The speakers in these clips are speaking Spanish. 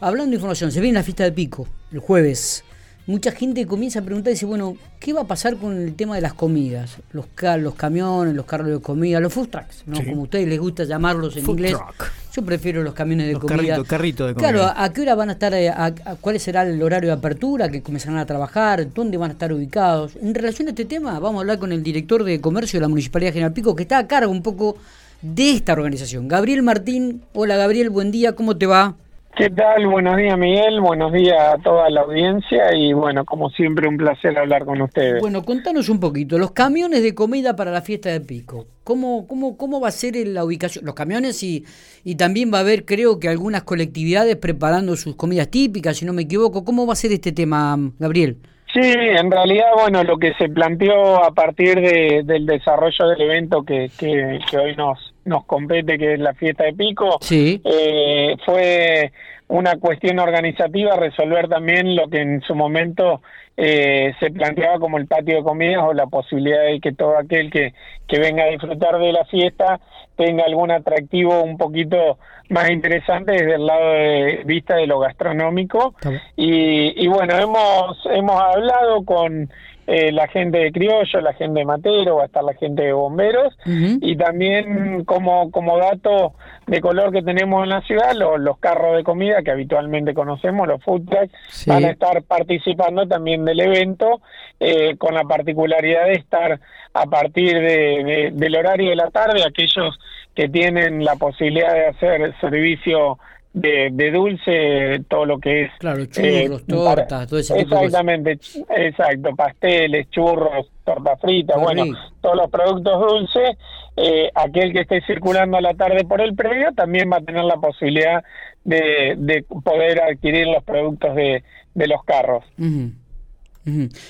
hablando de información, se viene la fiesta de pico el jueves. Mucha gente comienza a preguntar y dice, bueno, ¿qué va a pasar con el tema de las comidas? Los, los camiones, los carros de comida, los food trucks, ¿no? Como a ustedes les gusta llamarlos en inglés. Yo prefiero los camiones de comida. Carrito, de comida. Claro, ¿a, qué hora van a estar? Eh, A, ¿Cuál será el horario de apertura? ¿Que comenzarán a trabajar? ¿Dónde van a estar ubicados? En relación a este tema, vamos a hablar con el director de comercio de la Municipalidad General Pico, que está a cargo un poco de esta organización. Gabriel Martín. Hola Gabriel, buen día, ¿cómo te va? ¿Qué tal? Buenos días, Miguel. Buenos días a toda la audiencia y bueno, como siempre, un placer hablar con ustedes. Bueno, contanos un poquito, los camiones de comida para la fiesta de Pico, ¿cómo, cómo, cómo va a ser la ubicación? Los camiones y, y también va a haber, creo que algunas colectividades preparando sus comidas típicas, si no me equivoco. ¿Cómo va a ser este tema, Gabriel? Sí, en realidad, bueno, lo que se planteó a partir de, del desarrollo del evento que, que, que hoy nos, nos compete, que es la fiesta de Pico, sí. eh, fue una cuestión organizativa resolver también lo que en su momento eh, se planteaba como el patio de comidas o la posibilidad de que todo aquel que, que venga a disfrutar de la fiesta tenga algún atractivo un poquito más interesante desde el lado de vista de lo gastronómico. Y, y bueno hemos hemos hablado con eh, la gente de Criollo, la gente de Matero, va a estar la gente de Bomberos y también como, como dato de color que tenemos en la ciudad, los carros de comida que habitualmente conocemos, los food trucks, Sí. van a estar participando también del evento eh, con la particularidad de estar a partir de, de- del horario de la tarde, aquellos que tienen la posibilidad de hacer servicio de, de dulce, todo lo que es Claro, churros, eh, tortas, para- todo ese tipo de cosas. Exactamente, exacto, pasteles, churros, torta frita, Qué bueno, rico. todos los productos dulces, eh, aquel que esté circulando a la tarde por el predio también va a tener la posibilidad de, de poder adquirir los productos de, de los carros.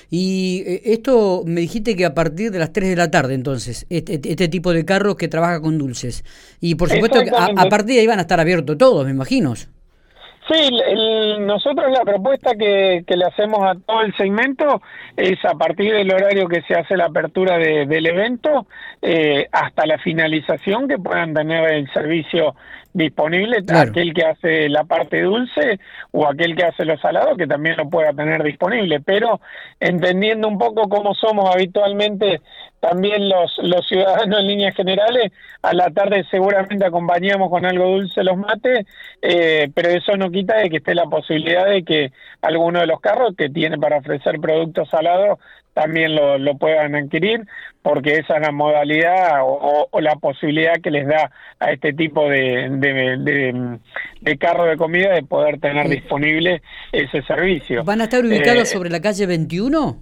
Y eh, esto me dijiste que a partir de las 3 de la tarde, entonces, este, este tipo de carros que trabaja con dulces. Y por supuesto que a, partir de ahí van a estar abiertos todos, me imagino. Sí, el- el- nosotros la propuesta que, que le hacemos a todo el segmento es a partir del horario que se hace la apertura de- del evento eh, hasta la finalización que puedan tener el servicio disponible, Claro. aquel que hace la parte dulce o aquel que hace los salados que también lo pueda tener disponible, pero entendiendo un poco cómo somos habitualmente también los, los ciudadanos en líneas generales, a la tarde seguramente acompañamos con algo dulce los mates, eh, pero eso no quita de que esté la posibilidad de que alguno de los carros que tiene para ofrecer productos salados también lo, lo puedan adquirir, porque esa es la modalidad o, la posibilidad que les da a este tipo de, de, de- de carro de comida de poder tener Sí. disponible ese servicio. ¿Van a estar ubicados Eh, sobre la calle 21?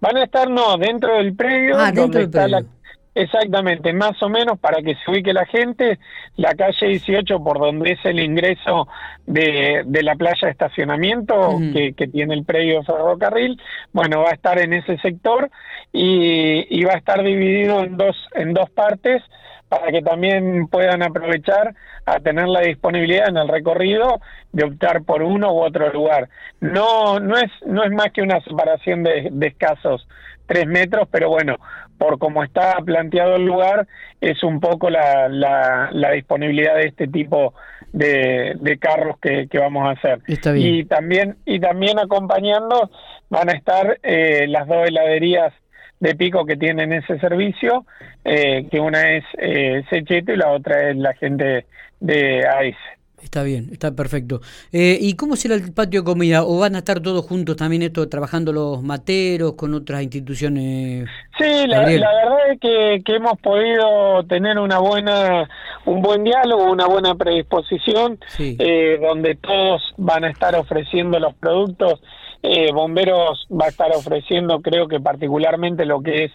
Van a estar, no, dentro del predio. Ah, dentro donde del está la- predio. Exactamente, más o menos para que se ubique la gente, la calle 18 por donde es el ingreso de, de la playa de estacionamiento que, que tiene el predio ferrocarril, bueno, va a estar en ese sector y, y va a estar dividido en dos, en dos partes para que también puedan aprovechar a tener la disponibilidad en el recorrido de optar por uno u otro lugar. No, no es, no es más que una separación de, de escasos tres metros, pero bueno, por como está planteado el lugar, es un poco la, la, la disponibilidad de este tipo de, de carros que, que vamos a hacer. Está bien. Y también, y también acompañando van a estar eh, las dos heladerías de pico que tienen ese servicio, eh, que una es eh, Secheto y la otra es la gente de AIS. Está bien, está perfecto. Eh, ¿Y cómo será el patio de comida? ¿O van a estar todos juntos también esto, trabajando los materos con otras instituciones? Sí, la, verdad es que, que hemos podido tener una buena, un buen diálogo, una buena predisposición, Sí. eh, donde todos van a estar ofreciendo los productos. Eh, Bomberos va a estar ofreciendo, creo que particularmente lo que es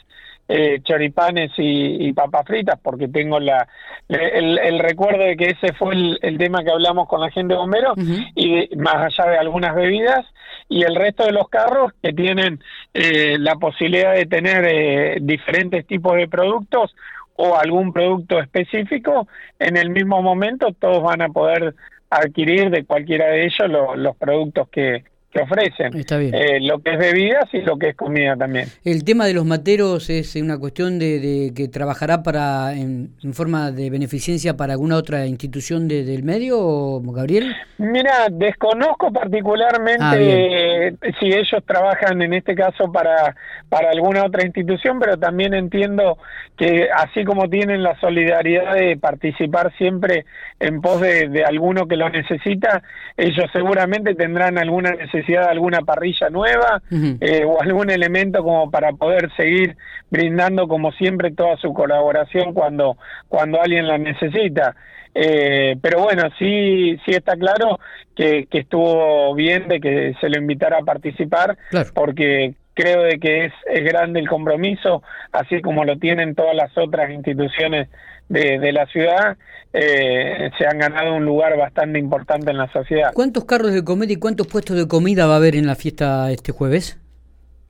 eh, choripanes y, y papas fritas, porque tengo la el, el recuerdo de que ese fue el, el tema que hablamos con la gente de bomberos y de- más allá de algunas bebidas y el resto de los carros que tienen eh, la posibilidad de tener eh, diferentes tipos de productos o algún producto específico en el mismo momento todos van a poder adquirir de cualquiera de ellos lo- los productos que, que ofrecen. Está bien. Eh, lo que es bebidas y lo que es comida también. El tema de los materos es una cuestión de, que trabajará para en, forma de beneficencia para alguna otra institución del medio, Gabriel. Mira, desconozco particularmente ah, si ellos trabajan en este caso para, para alguna otra institución, pero también entiendo que así como tienen la solidaridad de participar siempre en pos de, de alguno que lo necesita, ellos seguramente tendrán alguna necesidad necesidad de alguna parrilla nueva eh, o algún elemento como para poder seguir brindando como siempre toda su colaboración cuando, cuando alguien la necesita. Eh, pero bueno, sí, sí está claro que, que estuvo bien de que se lo invitara a participar, porque creo de que es, es grande el compromiso, así como lo tienen todas las otras instituciones de, de la ciudad, eh, se han ganado un lugar bastante importante en la sociedad. ¿Cuántos carros de comida y cuántos puestos de comida va a haber en la fiesta este jueves?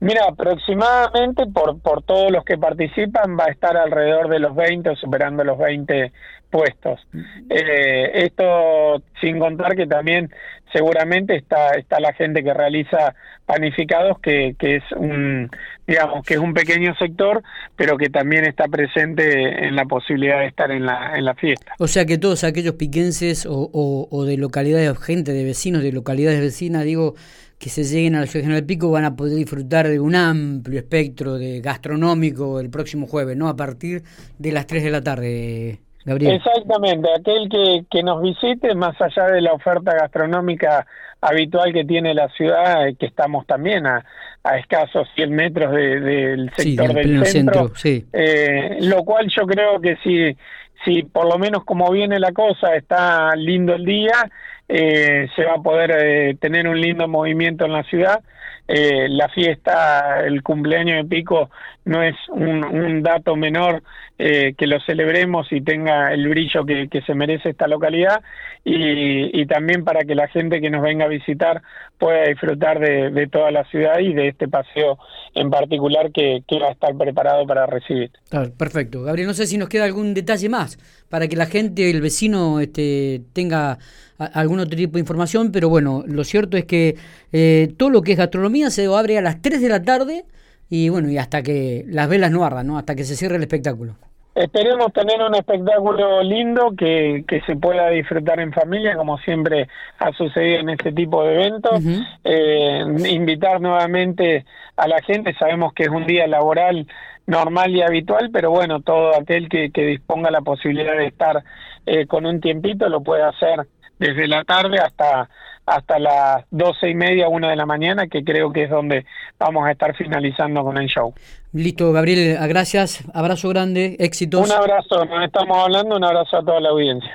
Mira, aproximadamente por, por todos los que participan va a estar alrededor de los 20 o superando los 20 puestos. Eh, esto sin contar que también seguramente está, está la gente que realiza panificados, que, que es un, digamos, que es un pequeño sector, pero que también está presente en la posibilidad de estar en la, en la fiesta. O sea que todos aquellos piquenses o, o, o de localidades, gente de vecinos, de localidades vecinas, digo, que se lleguen a la ciudad del Pico van a poder disfrutar de un amplio espectro de gastronómico el próximo jueves, ¿no? A partir de las 3 de la tarde, Gabriel. Exactamente, aquel que, que nos visite, más allá de la oferta gastronómica habitual que tiene la ciudad, que estamos también a, a escasos 100 metros del sector del, centro, sí. eh, lo cual yo creo que si, si por lo menos como viene la cosa, está lindo el día, eh, se va a poder eh, tener un lindo movimiento en la ciudad. Eh, la fiesta, el cumpleaños de Pico no es un, dato menor eh, que lo celebremos y tenga el brillo que, se merece esta localidad y, también para que la gente que nos venga a visitar pueda disfrutar de, toda la ciudad y de este paseo en particular que, que va a estar preparado para recibir. Perfecto. Gabriel, no sé si nos queda algún detalle más para que la gente, el vecino, este, tenga algún otro tipo de información, pero bueno, lo cierto es que eh, todo lo que es gastronomía se abre a las 3 de la tarde y bueno, y hasta que las velas no ardan, ¿no? Hasta que se cierre el espectáculo. Esperemos tener un espectáculo lindo que, que se pueda disfrutar en familia, como siempre ha sucedido en este tipo de eventos. eh, invitar nuevamente a la gente, sabemos que es un día laboral normal y habitual, pero bueno, todo aquel que, que disponga la posibilidad de estar eh, con un tiempito lo puede hacer desde la tarde hasta hasta las doce y media, una de la mañana, que creo que es donde vamos a estar finalizando con el show. Listo, Gabriel, gracias, abrazo grande, éxitos. Un abrazo, nos estamos hablando, un abrazo a toda la audiencia.